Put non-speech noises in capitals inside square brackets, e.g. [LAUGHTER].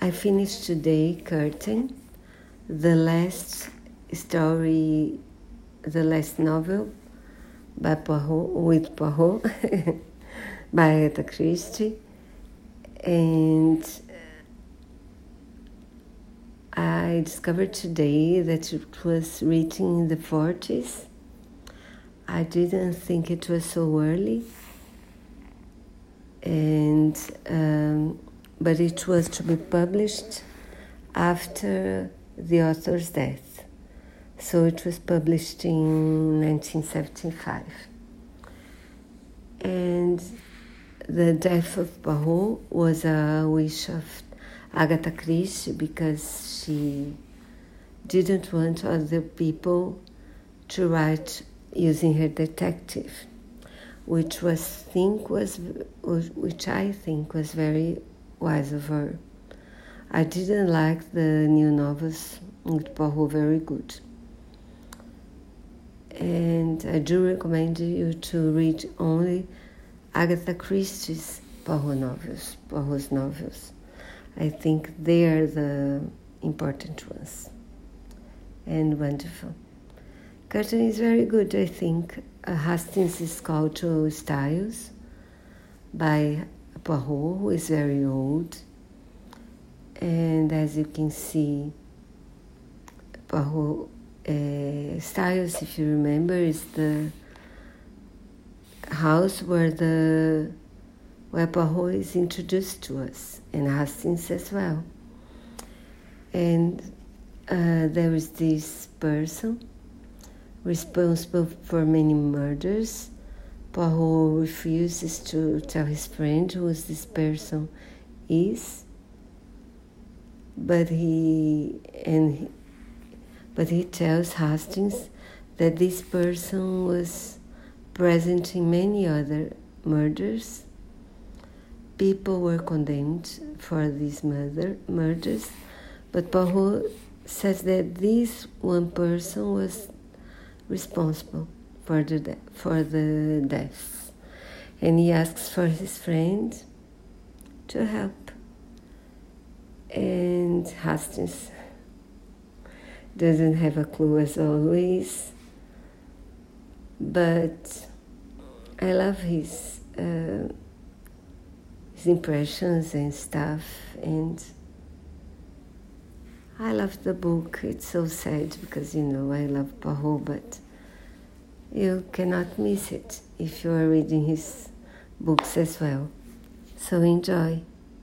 I finished today Curtain, the last story, the last novel by Poirot, with Poirot, [LAUGHS] by Agatha Christie, and uh, I discovered today that it was written in the 40s. I didn't think it was so early, and but it was to be published after the author's death. So it was published in 1975. And the death of Poirot was a wish of Agatha Christie because she didn't want other people to write using her detective, which was think was which I think was very wise of her. I didn't like the new novels with Poirot very good. And I do recommend you to read only Agatha Christie's Poirot novels, Poirot's novels. I think they are the important ones and wonderful. Curtain is very good, I think. Uh, Hastings' Cultural Styles by Poirot, who is very old. And as you can see, Poirot uh, Styles, if you remember, is the house where the where Poirot is introduced to us, and Hastings as well. And uh, there is this person responsible for many murders Poirot refuses to tell his friend who this person is, but he and he, but he tells Hastings that this person was present in many other murders. People were condemned for these murder, murders, but Poirot says that this one person was responsible for the, for the death. And he asks for his friend to help. And Hastings doesn't have a clue as always, but I love his uh, his impressions and stuff, and I love the book. It's so sad because you know I love Poirot, but you cannot miss it if you are reading his books as well. So enjoy.